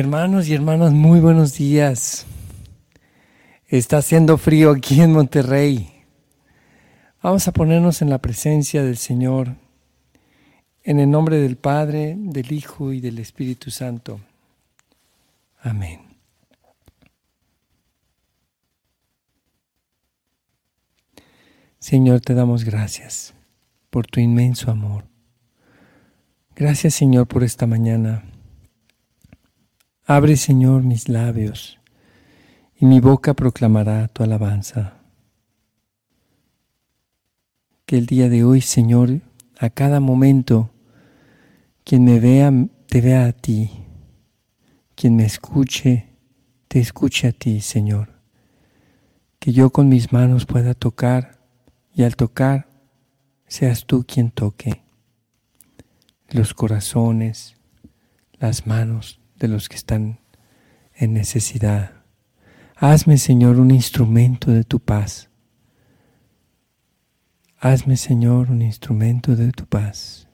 Hermanos y hermanas, muy buenos días. Está haciendo frío aquí en Monterrey. Vamos a ponernos en la presencia del Señor, en el nombre del Padre, del Hijo y del Espíritu Santo. Amén. Señor, te damos gracias por tu inmenso amor. Gracias, Señor, por esta mañana Abre, Señor, mis labios, y mi boca proclamará tu alabanza. Que el día de hoy, Señor, a cada momento, quien me vea, te vea a ti. Quien me escuche, te escuche a ti, Señor. Que yo con mis manos pueda tocar y al tocar seas tú quien toque los corazones, las manos, de los que están en necesidad. Hazme, Señor, un instrumento de tu paz. Hazme, Señor, un instrumento de tu paz.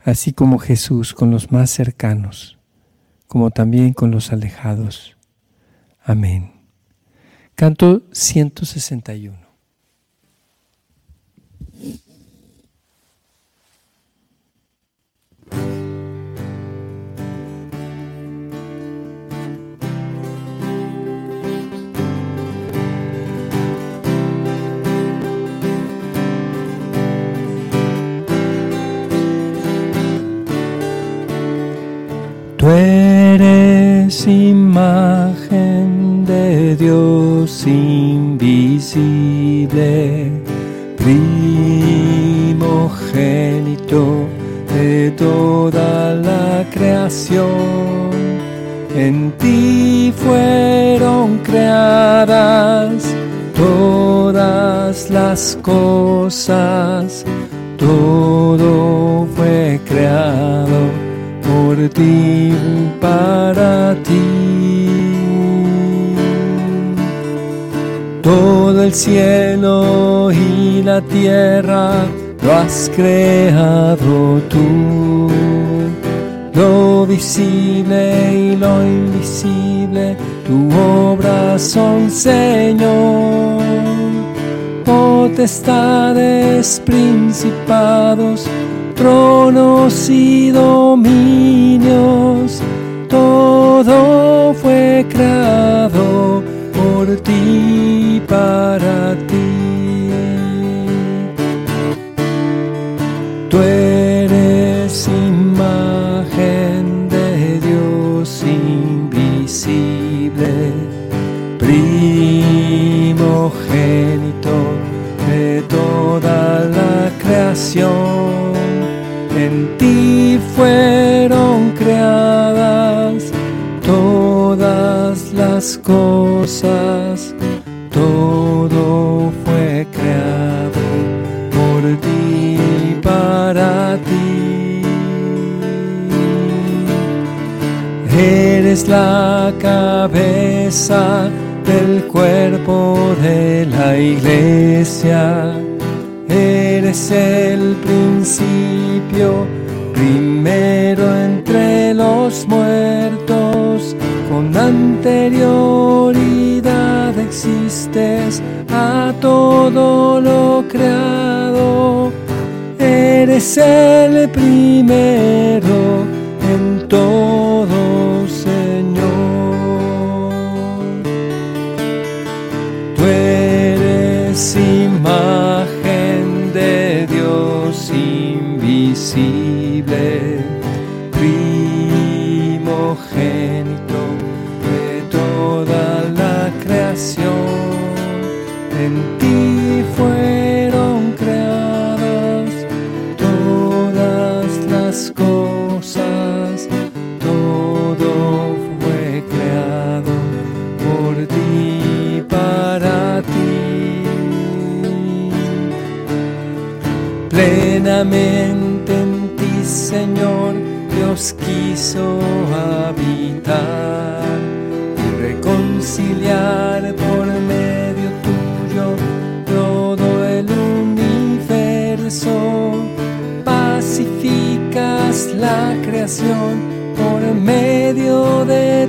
Así como Jesús con los más cercanos, como también con los alejados. Amén. Canto 161. Tú eres imagen de Dios invisible, primogénito de toda la creación. En ti fueron creadas todas las cosas, todo fue creado para ti. Todo el cielo y la tierra lo has creado tú. Lo visible y lo invisible, tu obra son, Señor. Potestades, principados, tronos y dominios, todo fue creado por ti para ti. Tú eres imagen de Dios invisible, primogénito fueron creadas todas las cosas, todo fue creado por ti para ti. Eres la cabeza del cuerpo de la iglesia eres el principio, con anterioridad existes a todo lo creado, eres el primero en todo, Plenamente Señor Dios quiso habitar y reconciliar por medio tuyo todo el universo. Pacificas la creación por medio de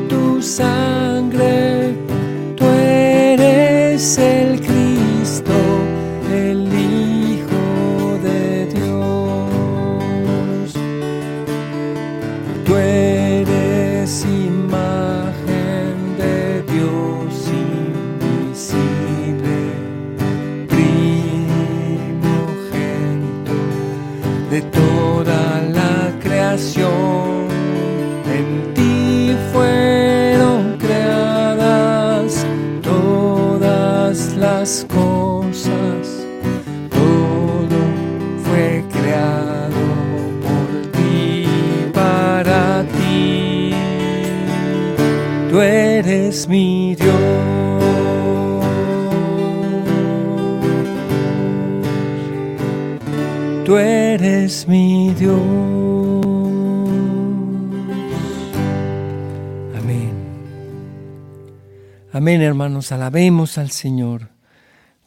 de toda la creación. En ti fueron creadas todas las cosas, todo fue creado por ti, para ti. Tú eres mi mi Dios. Amén. Amén, hermanos, alabemos al Señor.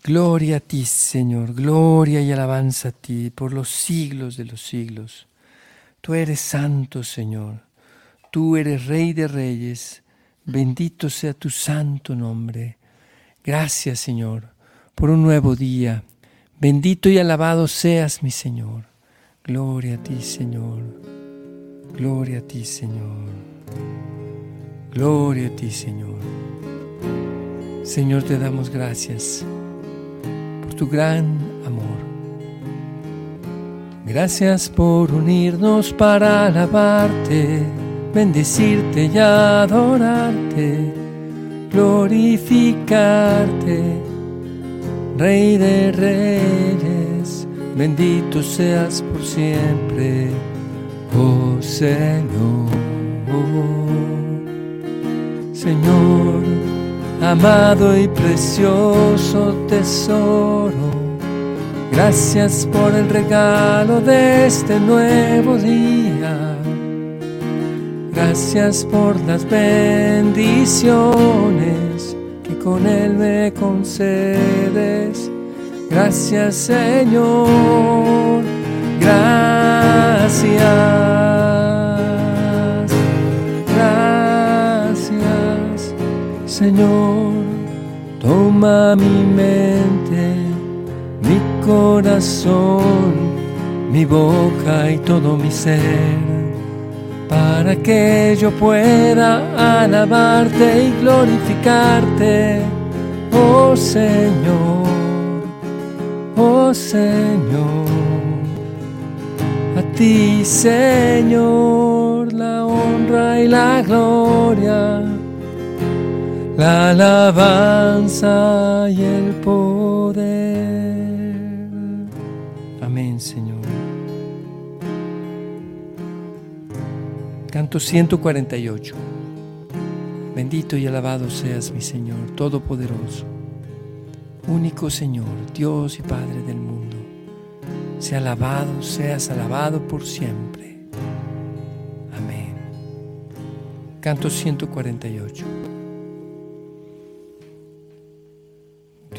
Gloria a ti, Señor, gloria y alabanza a ti por los siglos de los siglos. Tú eres santo, Señor. Tú eres Rey de Reyes. Bendito sea tu santo nombre. Gracias, Señor, por un nuevo día Bendito y alabado seas mi Señor. Gloria a ti, Señor. Gloria a ti, Señor. Gloria a ti, Señor. Señor, te damos gracias por tu gran amor. Gracias por unirnos para alabarte, bendecirte y adorarte, glorificarte Rey de reyes, bendito seas siempre, oh Señor. Señor, amado y precioso tesoro, gracias por el regalo de este nuevo día. Gracias por las bendiciones con Él me concedes. Gracias Señor, gracias, gracias Señor. Toma mi mente, mi corazón, mi boca y todo mi ser para que yo pueda alabarte y glorificarte, oh Señor, oh Señor. Ti, Señor, la honra y la gloria, la alabanza y el poder. Amén, Señor. Canto 148. Bendito y alabado seas mi Señor, Todopoderoso, único Señor, Dios y Padre del mundo. Sea alabado, seas alabado por siempre. Amén. Canto 148.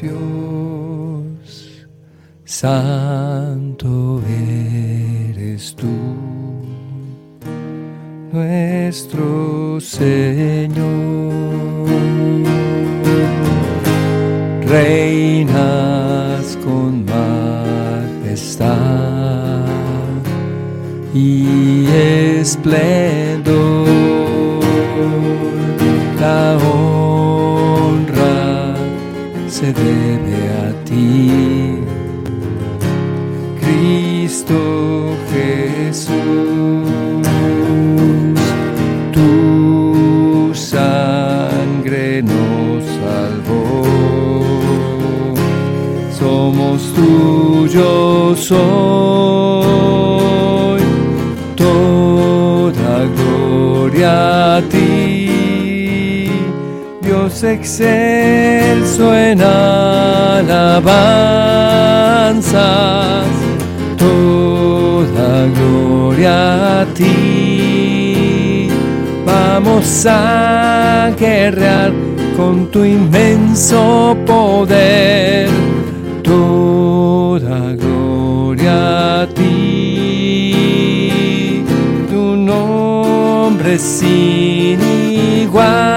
Dios, santo eres tú nuestro Señor. Reinas esplendor. La honra se debe a ti, Cristo Jesús. yo soy. Ti, Dios excelso en alabanzas. Toda gloria a ti, vamos a guerrear con tu inmenso poder toda gloria sin igual,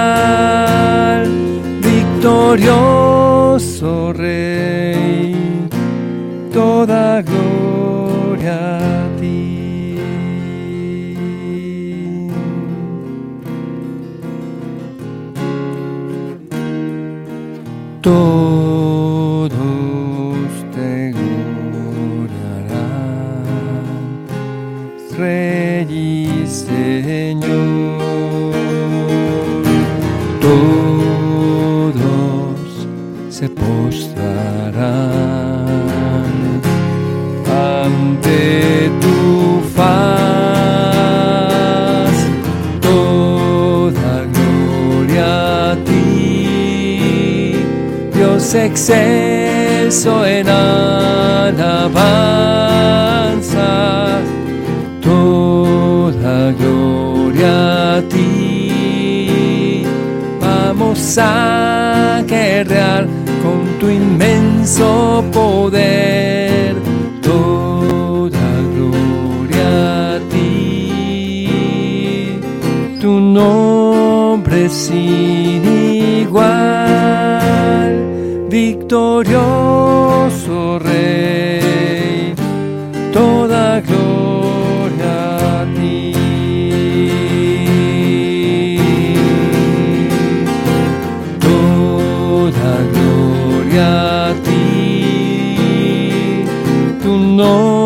excelso en alabanza. Toda gloria a ti. Vamos a guerrear con tu inmenso poder. Toda gloria a ti. Tu nombre sin victorioso Rey. Toda gloria a ti. Toda gloria a ti. Tu nombre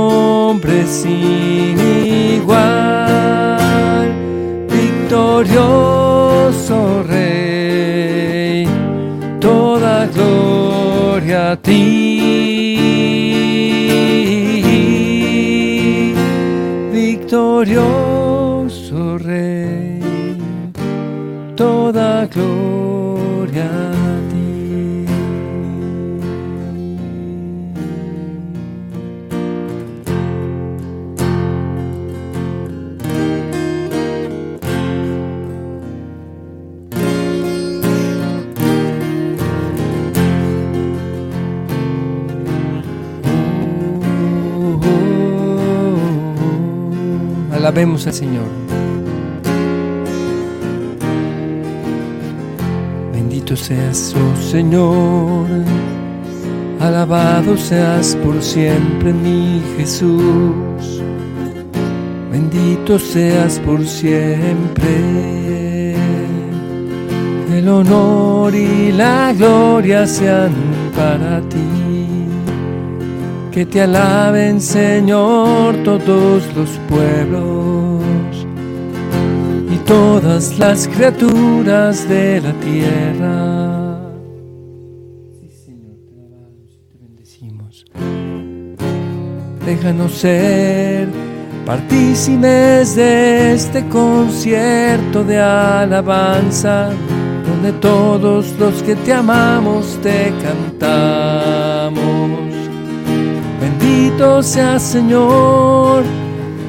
victorioso Rey, toda Alabemos al Señor. Bendito seas, oh Señor. Alabado seas por siempre, mi Jesús. Bendito seas por siempre. El honor y la gloria sean para ti. Que te alaben, Señor, todos los pueblos y todas las criaturas de la tierra. Sí, Señor, te alabamos y te bendecimos. Déjanos ser partícipes de este concierto de alabanza, donde todos los que te amamos te cantamos. Bendito seas Señor,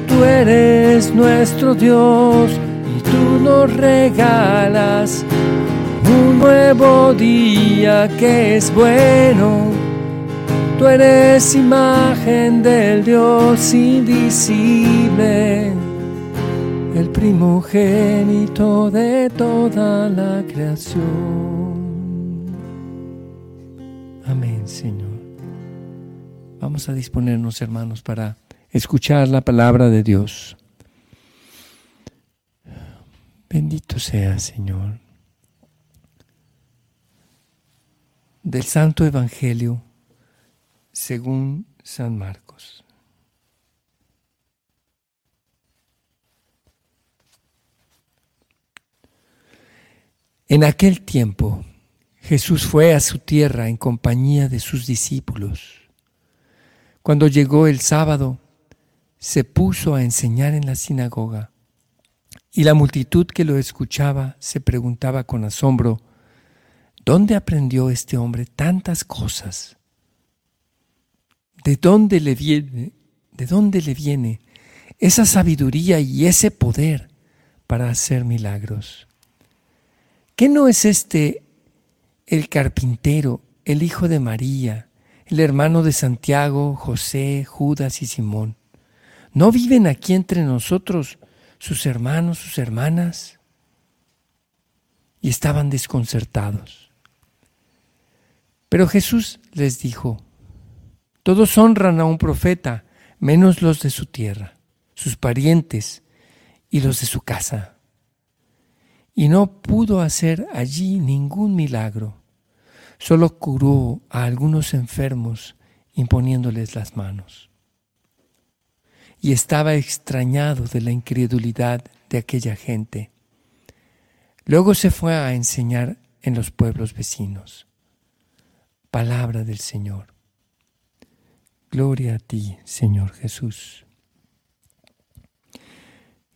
tú eres nuestro Dios y tú nos regalas un nuevo día que es bueno. Tú eres imagen del Dios invisible, el primogénito de toda la creación. Vamos a disponernos, hermanos, para escuchar la palabra de Dios. Bendito sea, Señor. Del Santo Evangelio según San Marcos. En aquel tiempo Jesús fue a su tierra en compañía de sus discípulos. Cuando llegó el sábado, se puso a enseñar en la sinagoga, y la multitud que lo escuchaba se preguntaba con asombro, ¿dónde aprendió este hombre tantas cosas? ¿De dónde le viene, de dónde le viene esa sabiduría y ese poder para hacer milagros? ¿Qué no es este el carpintero, el hijo de María, el hermano de Santiago, José, Judas y Simón? ¿No viven aquí entre nosotros sus hermanos, sus hermanas? Y estaban desconcertados. Pero Jesús les dijo, todos honran a un profeta, menos los de su tierra, sus parientes y los de su casa. Y no pudo hacer allí ningún milagro, solo curó a algunos enfermos imponiéndoles las manos. y estaba extrañado de la incredulidad de aquella gente. Luego se fue a enseñar en los pueblos vecinos. Palabra del Señor. Gloria a ti, Señor Jesús.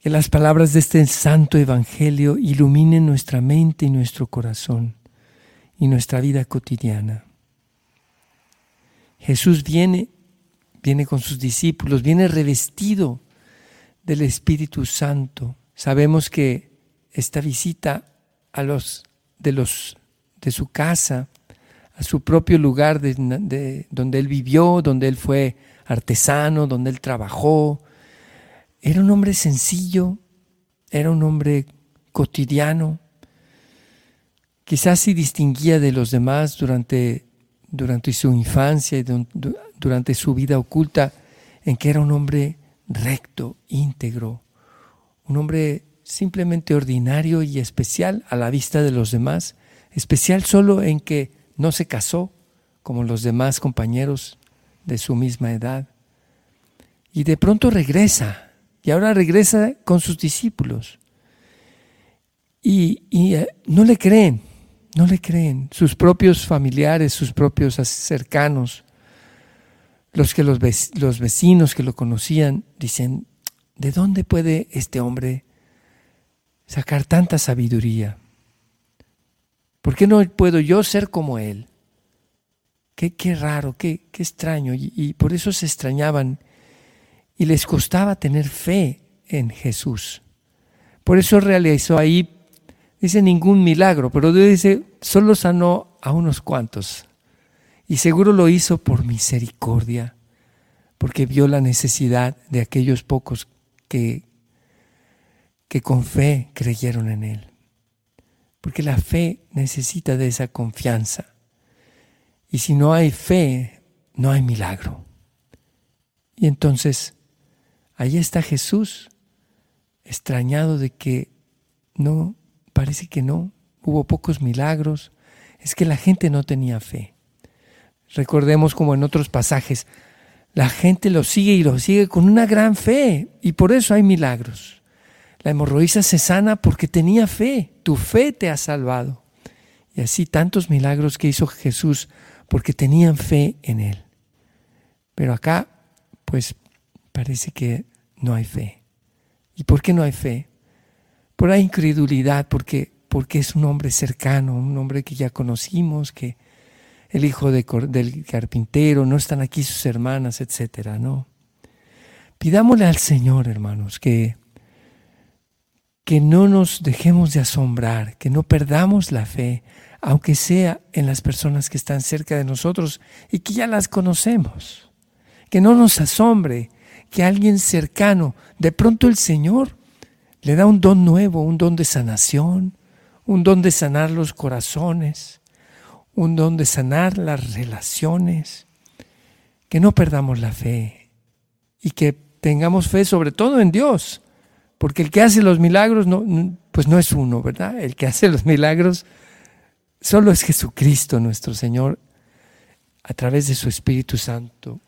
Que las palabras de este santo Evangelio iluminen nuestra mente y nuestro corazón y nuestra vida cotidiana. Jesús viene, viene con sus discípulos, viene revestido del Espíritu Santo. Sabemos que esta visita a los de los de su casa, a su propio lugar de, donde él vivió, donde él fue artesano, donde él trabajó. Era un hombre sencillo, era un hombre cotidiano. Quizás se distinguía de los demás durante durante su infancia y durante su vida oculta, en que era un hombre recto, íntegro, un hombre simplemente ordinario y especial a la vista de los demás, especial solo en que no se casó como los demás compañeros de su misma edad. Y de pronto regresa, y ahora regresa con sus discípulos. Y, eh, no le creen, no le creen. Sus propios familiares, sus propios cercanos, los que los, los vecinos que lo conocían, dicen, ¿de dónde puede este hombre sacar tanta sabiduría? ¿Por qué no puedo yo ser como él? Qué, qué raro, qué, qué extraño. Y, y por eso se extrañaban y les costaba tener fe en Jesús. Por eso realizó ahí dice ningún milagro, pero Dios dice, solo sanó a unos cuantos. Y seguro lo hizo por misericordia, porque vio la necesidad de aquellos pocos que, que con fe creyeron en Él. Porque la fe necesita de esa confianza. Y si no hay fe, no hay milagro. Y entonces, ahí está Jesús, extrañado de que no Parece que no, hubo pocos milagros, es que la gente no tenía fe. Recordemos como en otros pasajes, la gente lo sigue y lo sigue con una gran fe y por eso hay milagros. La hemorroísa se sana porque tenía fe, tu fe te ha salvado. Y así tantos milagros que hizo Jesús porque tenían fe en Él. Pero acá, pues parece que no hay fe. ¿Y por qué no hay fe? Por la incredulidad, porque, porque es un hombre cercano, un hombre que ya conocimos, que el hijo de, del carpintero, no están aquí sus hermanas, etcétera, ¿no? Pidámosle al Señor, hermanos, que, que no nos dejemos de asombrar, que no perdamos la fe, aunque sea en las personas que están cerca de nosotros y que ya las conocemos. Que no nos asombre que alguien cercano, de pronto el Señor le da un don nuevo, un don de sanación, un don de sanar los corazones, un don de sanar las relaciones. Que no perdamos la fe y que tengamos fe sobre todo en Dios, porque el que hace los milagros no, pues no es uno, ¿verdad? El que hace los milagros solo es Jesucristo nuestro Señor a través de su Espíritu Santo,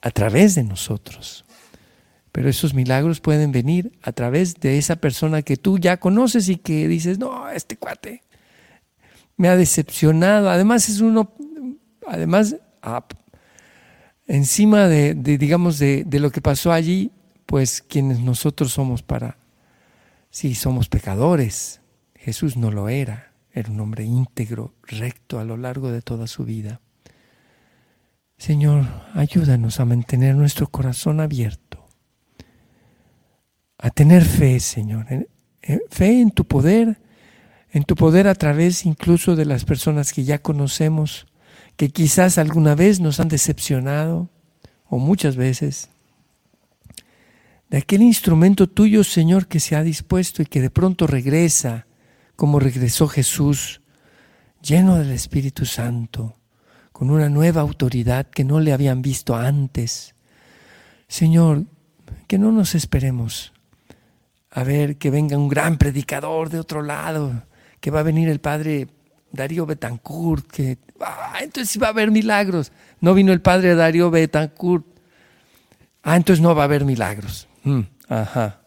a través de nosotros. Pero esos milagros pueden venir a través de esa persona que tú ya conoces y que dices, no, este cuate me ha decepcionado. Además es uno, además, ah, encima de, digamos, de, de, lo que pasó allí, pues quienes nosotros somos para, sí, somos pecadores. Jesús no lo era, era un hombre íntegro, recto a lo largo de toda su vida. Señor, ayúdanos a mantener nuestro corazón abierto a tener fe, Señor, fe en tu poder, en tu poder a través incluso de las personas que ya conocemos, que quizás alguna vez nos han decepcionado, o muchas veces, de aquel instrumento tuyo, Señor, que se ha dispuesto y que de pronto regresa, como regresó Jesús, lleno del Espíritu Santo, con una nueva autoridad que no le habían visto antes. Señor, que no nos esperemos a ver que venga un gran predicador de otro lado, que va a venir el padre Darío Betancourt, que ah, entonces va a haber milagros. No vino el padre Darío Betancourt. Ah, entonces no va a haber milagros. Mm, ajá.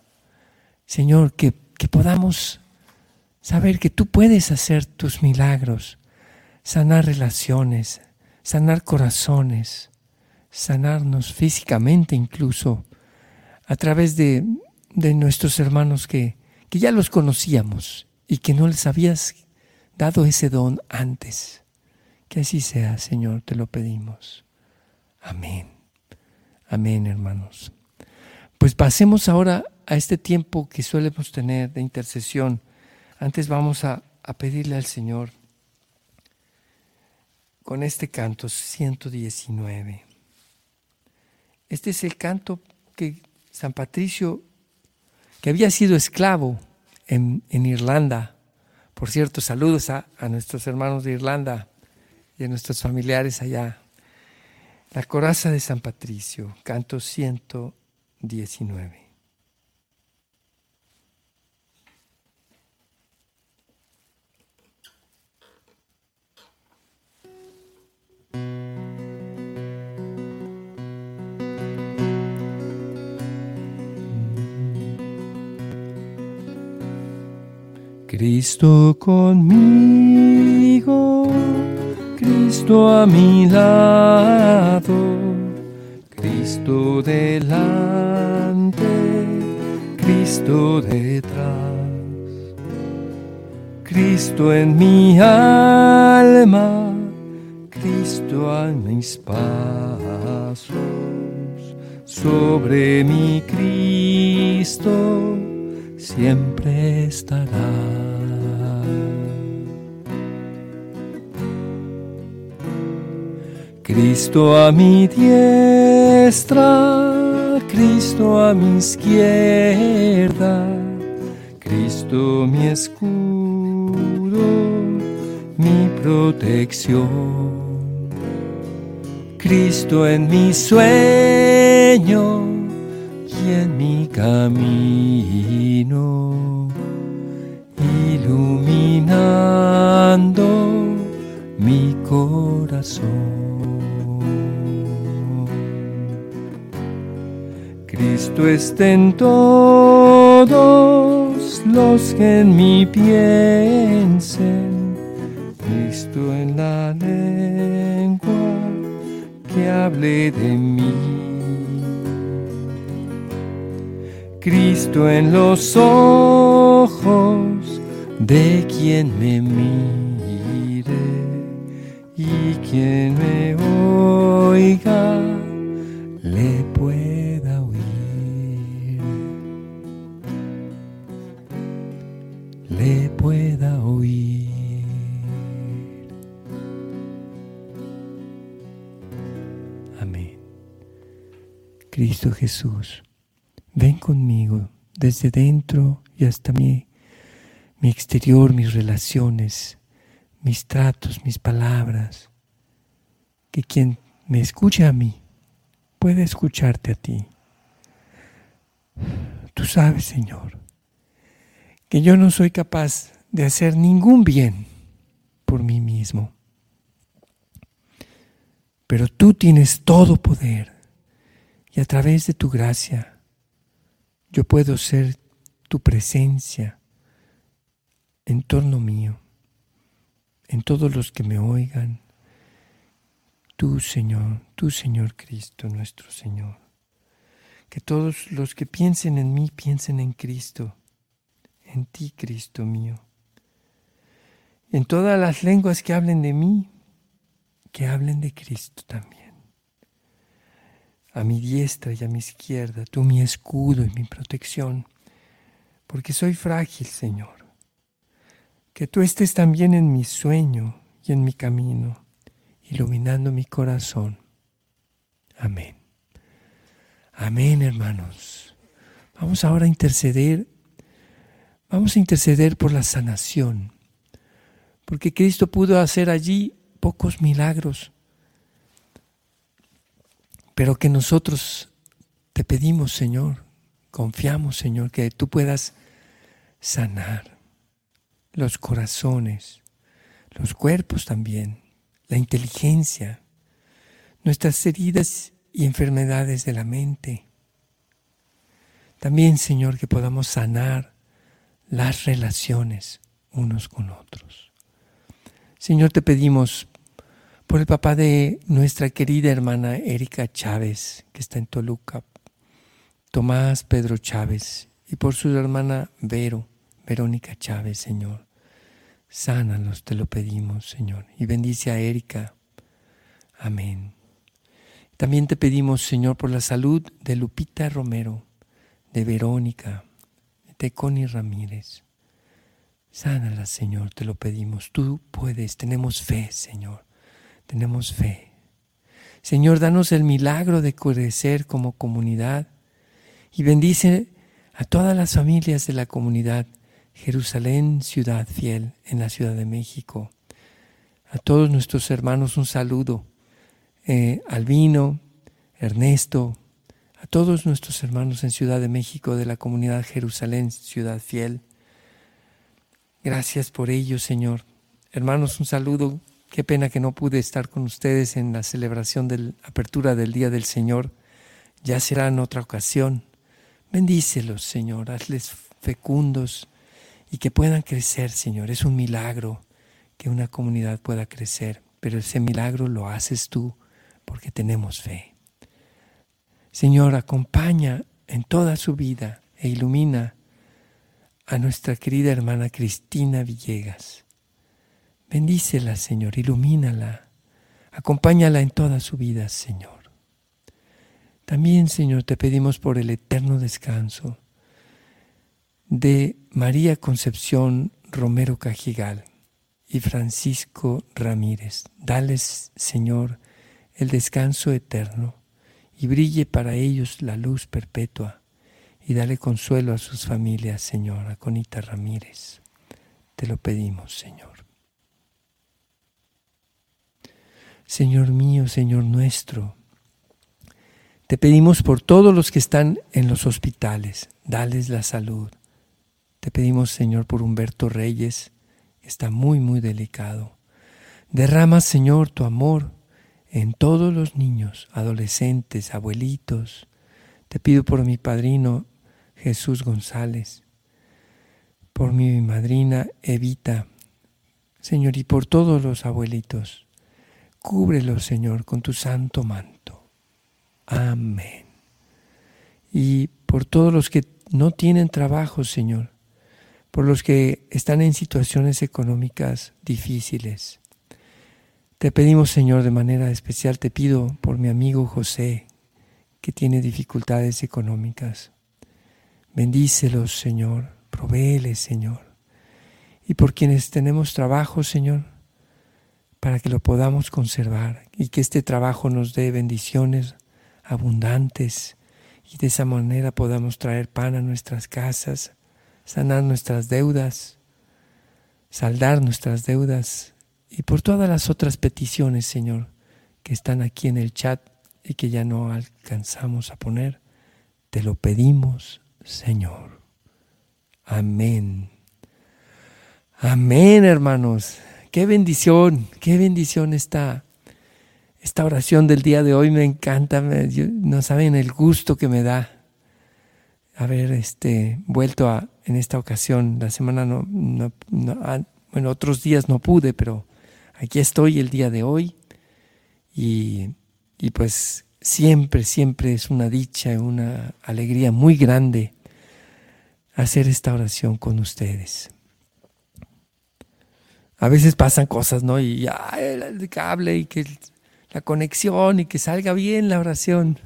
Señor, que, que podamos saber que tú puedes hacer tus milagros, sanar relaciones, sanar corazones, sanarnos físicamente incluso, a través de, de nuestros hermanos que, que ya los conocíamos y que no les habías dado ese don antes. Que así sea, Señor, te lo pedimos. Amén. Amén, hermanos. Pues pasemos ahora a este tiempo que suelemos tener de intercesión. Antes vamos a, a pedirle al Señor con este canto 119. Este es el canto que San Patricio, que había sido esclavo en, en Irlanda, por cierto, saludos a, a nuestros hermanos de Irlanda y a nuestros familiares allá. La coraza de San Patricio, canto 119. Cristo conmigo, Cristo a mi lado, Cristo delante, Cristo detrás, Cristo en mi alma, Cristo a mis pasos, sobre mi Cristo siempre estará. Cristo a mi diestra, Cristo a mi izquierda, Cristo mi escudo, mi protección. Cristo en mi sueño y en mi camino, iluminando mi corazón. Cristo esté en todos los que en mí piensen, Cristo en la lengua que hable de mí. Cristo en los ojos de quien me mire y quien me oiga Cristo Jesús, ven conmigo desde dentro y hasta mi, mi exterior, mis relaciones, mis tratos, mis palabras, que quien me escuche a mí pueda escucharte a ti. Tú sabes, Señor, que yo no soy capaz de hacer ningún bien por mí mismo, pero tú tienes todo poder y a través de tu gracia yo puedo ser tu presencia en torno mío, en todos los que me oigan. Tú, Señor, tú, Señor Cristo, nuestro Señor. Que todos los que piensen en mí piensen en Cristo, en ti, Cristo mío. En todas las lenguas que hablen de mí, que hablen de Cristo también a mi diestra y a mi izquierda, tú mi escudo y mi protección, porque soy frágil, Señor. Que tú estés también en mi sueño y en mi camino, iluminando mi corazón. Amén. Amén, hermanos. Vamos ahora a interceder. Vamos a interceder por la sanación, porque Cristo pudo hacer allí pocos milagros pero que nosotros te pedimos, Señor, confiamos, Señor, que tú puedas sanar los corazones, los cuerpos también, la inteligencia, nuestras heridas y enfermedades de la mente. También, Señor, que podamos sanar las relaciones unos con otros. Señor, te pedimos por el papá de nuestra querida hermana Erika Chávez, que está en Toluca, Tomás Pedro Chávez, y por su hermana Vero, Verónica Chávez, Señor. Sánalos, te lo pedimos, Señor, y bendice a Erika. Amén. También te pedimos, Señor, por la salud de Lupita Romero, de Verónica, de Connie Ramírez. Sánala, Señor, te lo pedimos. Tú puedes, tenemos fe, Señor. Tenemos fe. Señor, danos el milagro de crecer como comunidad y bendice a todas las familias de la comunidad Jerusalén, ciudad fiel en la Ciudad de México. A todos nuestros hermanos un saludo. Eh, Albino, Ernesto, a todos nuestros hermanos en Ciudad de México de la comunidad Jerusalén, ciudad fiel. Gracias por ello, Señor. Hermanos, un saludo. Qué pena que no pude estar con ustedes en la celebración de la apertura del Día del Señor. Ya será en otra ocasión. Bendícelos, Señor. Hazles fecundos y que puedan crecer, Señor. Es un milagro que una comunidad pueda crecer, pero ese milagro lo haces tú porque tenemos fe. Señor, acompaña en toda su vida e ilumina a nuestra querida hermana Cristina Villegas. Bendícela, Señor, ilumínala, acompáñala en toda su vida, Señor. También, Señor, te pedimos por el eterno descanso de María Concepción Romero Cajigal y Francisco Ramírez. Dales, Señor, el descanso eterno y brille para ellos la luz perpetua y dale consuelo a sus familias, Señor, a Conita Ramírez. Te lo pedimos, Señor. Señor mío, Señor nuestro, te pedimos por todos los que están en los hospitales, dales la salud. Te pedimos, Señor, por Humberto Reyes, está muy, muy delicado. Derrama, Señor, tu amor en todos los niños, adolescentes, abuelitos. Te pido por mi padrino Jesús González, por mi madrina Evita, Señor, y por todos los abuelitos. Cúbrelos, Señor, con tu santo manto. Amén. Y por todos los que no tienen trabajo, Señor, por los que están en situaciones económicas difíciles. Te pedimos, Señor, de manera especial, te pido por mi amigo José, que tiene dificultades económicas. Bendícelos, Señor, provéeles, Señor. Y por quienes tenemos trabajo, Señor, para que lo podamos conservar y que este trabajo nos dé bendiciones abundantes y de esa manera podamos traer pan a nuestras casas, sanar nuestras deudas, saldar nuestras deudas y por todas las otras peticiones, Señor, que están aquí en el chat y que ya no alcanzamos a poner, te lo pedimos Señor. Amén. Amén, hermanos. Qué bendición, qué bendición esta, esta oración del día de hoy. Me encanta, no saben el gusto que me da haber este, vuelto en esta ocasión. La semana no, ah, bueno, otros días no pude, pero aquí estoy el día de hoy. Y, y pues siempre, siempre es una dicha, una alegría muy grande hacer esta oración con ustedes. A veces pasan cosas, ¿no? Y ya el cable y que la conexión y que salga bien la oración.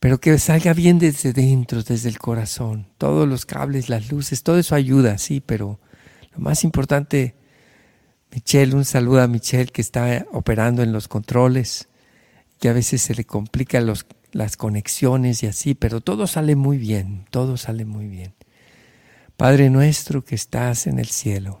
Pero que salga bien desde dentro, desde el corazón. Todos los cables, las luces, todo eso ayuda, sí, pero lo más importante, Michelle, un saludo a Michelle que está operando en los controles que a veces se le complican los, las conexiones y así, pero todo sale muy bien, todo sale muy bien. Padre nuestro que estás en el cielo,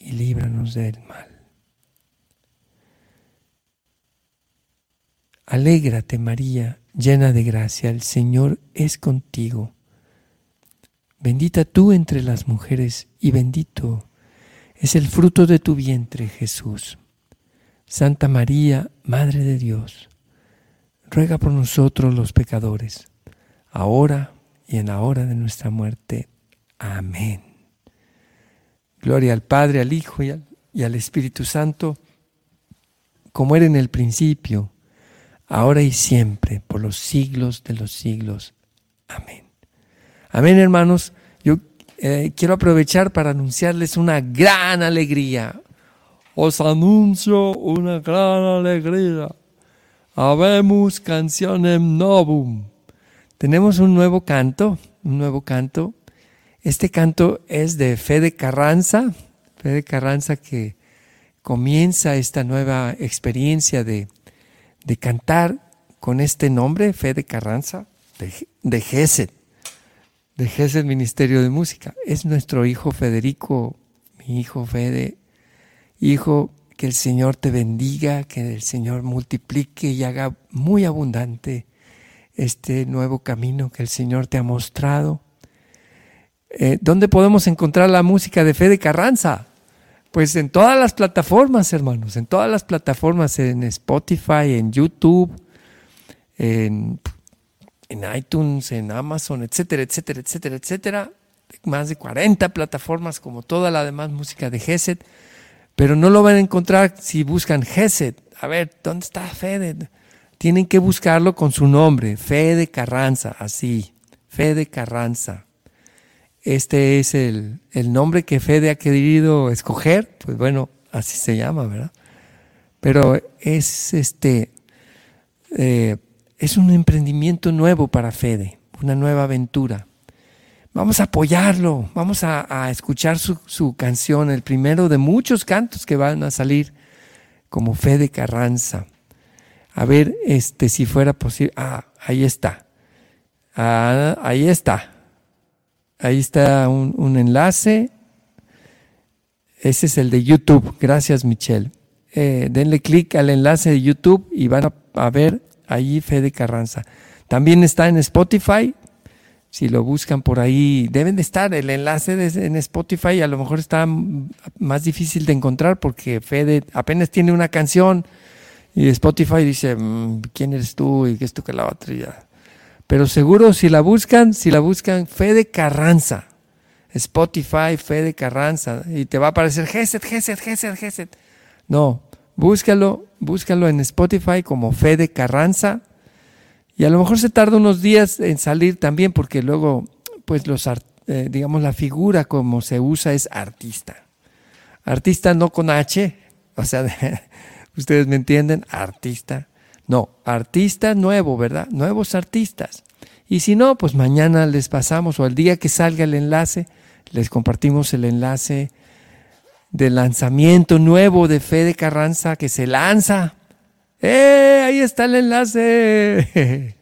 y líbranos del mal. Alégrate María, llena de gracia, el Señor es contigo. Bendita tú entre las mujeres y bendito es el fruto de tu vientre, Jesús. Santa María, Madre de Dios, ruega por nosotros los pecadores, ahora y en la hora de nuestra muerte. Amén. Gloria al Padre, al Hijo y al, Espíritu Santo, como era en el principio, ahora y siempre, por los siglos de los siglos. Amén. Amén, hermanos. Yo eh, quiero aprovechar para anunciarles una gran alegría. Os anuncio una gran alegría. Habemos canciones novum. Tenemos un nuevo canto, un nuevo canto. Este canto es de Fede Carranza, Fede Carranza que comienza esta nueva experiencia de de cantar con este nombre, Fede Carranza, de, de GESED, de GESED Ministerio de Música. Es nuestro hijo Federico, mi hijo Fede, hijo, que el Señor te bendiga, que el Señor multiplique y haga muy abundante este nuevo camino que el Señor te ha mostrado. Eh, ¿Dónde podemos encontrar la música de Fede Carranza? Pues en todas las plataformas, hermanos, en todas las plataformas, en Spotify, en YouTube, en, iTunes, en Amazon, etcétera, etcétera, etcétera, etcétera. Más de 40 plataformas como toda la demás música de Gesed. Pero no lo van a encontrar si buscan Gesed. A ver, ¿dónde está Fede? Tienen que buscarlo con su nombre, Fede Carranza, así, Fede Carranza este es el, nombre que Fede ha querido escoger, pues bueno, así se llama, ¿verdad? Pero es este, eh, es un emprendimiento nuevo para Fede, una nueva aventura. Vamos a apoyarlo, vamos a, escuchar su, su, canción, el primero de muchos cantos que van a salir como Fede Carranza. A ver, este, si fuera posible. Ah, ahí está. Ah, ahí está. Ahí está un, enlace. Ese es el de YouTube. Gracias, Michelle. Eh, denle clic al enlace de YouTube y van a, ver ahí Fede Carranza. También está en Spotify. Si lo buscan por ahí, deben de estar. El enlace en Spotify a lo mejor está más difícil de encontrar porque Fede apenas tiene una canción y Spotify dice, mm, ¿quién eres tú? Y que esto que la otra. Pero seguro si la buscan, si la buscan, Fede Carranza, Spotify, Fede Carranza, y te va a aparecer Geset, Geset, Geset, Geset. No, búscalo, búscalo en Spotify como Fede Carranza. Y a lo mejor se tarda unos días en salir también, porque luego, pues los, eh, digamos, la figura como se usa es artista. Artista no con H, o sea, ustedes me entienden, artista. No, artista nuevo, ¿verdad? Nuevos artistas. Y si no, pues mañana les pasamos o el día que salga el enlace, les compartimos el enlace del lanzamiento nuevo de Fede Carranza que se lanza. ¡Eh! Ahí está el enlace.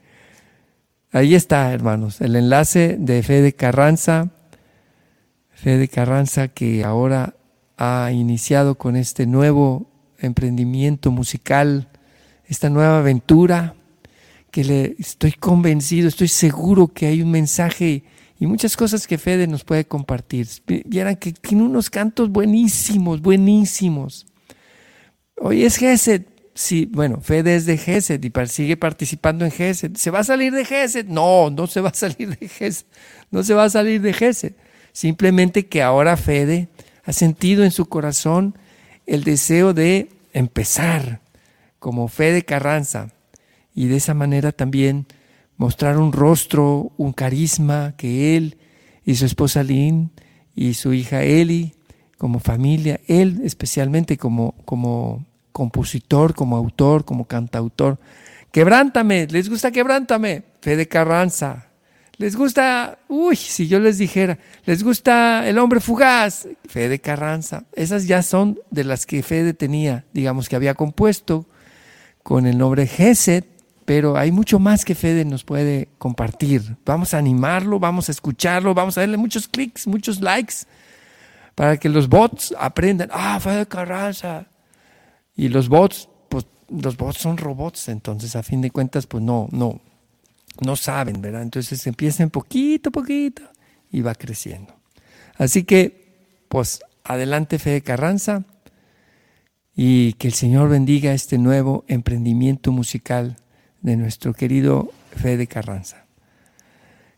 Ahí está, hermanos, el enlace de Fede Carranza. Fede Carranza que ahora ha iniciado con este nuevo emprendimiento musical esta nueva aventura, que le estoy convencido, estoy seguro que hay un mensaje y muchas cosas que Fede nos puede compartir. Vieran que tiene unos cantos buenísimos, buenísimos. Hoy es Gesed. Sí, bueno, Fede es de Gesed y sigue participando en Gesed. ¿Se va a salir de Gesed? No, no se va a salir de Gesed. No se va a salir de Gesed. Simplemente que ahora Fede ha sentido en su corazón el deseo de empezar, como Fede Carranza y de esa manera también mostrar un rostro, un carisma que él y su esposa Lynn y su hija Eli como familia, él especialmente como, como compositor, como autor, como cantautor. Quebrántame, ¿les gusta quebrántame? Fede Carranza. ¿Les gusta, uy, si yo les dijera, les gusta el hombre fugaz? Fede Carranza. Esas ya son de las que Fede tenía, digamos que había compuesto con el nombre Geset, pero hay mucho más que Fede nos puede compartir. Vamos a animarlo, vamos a escucharlo, vamos a darle muchos clics, muchos likes, para que los bots aprendan, ah, Fede Carranza. Y los bots, pues los bots son robots, entonces a fin de cuentas, pues no, no, no saben, ¿verdad? Entonces empiecen poquito, poquito y va creciendo. Así que, pues adelante Fede Carranza y que el Señor bendiga este nuevo emprendimiento musical de nuestro querido Fede Carranza.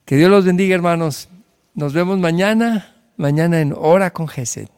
Que Dios los bendiga, hermanos. Nos vemos mañana, mañana en Hora con Gesed.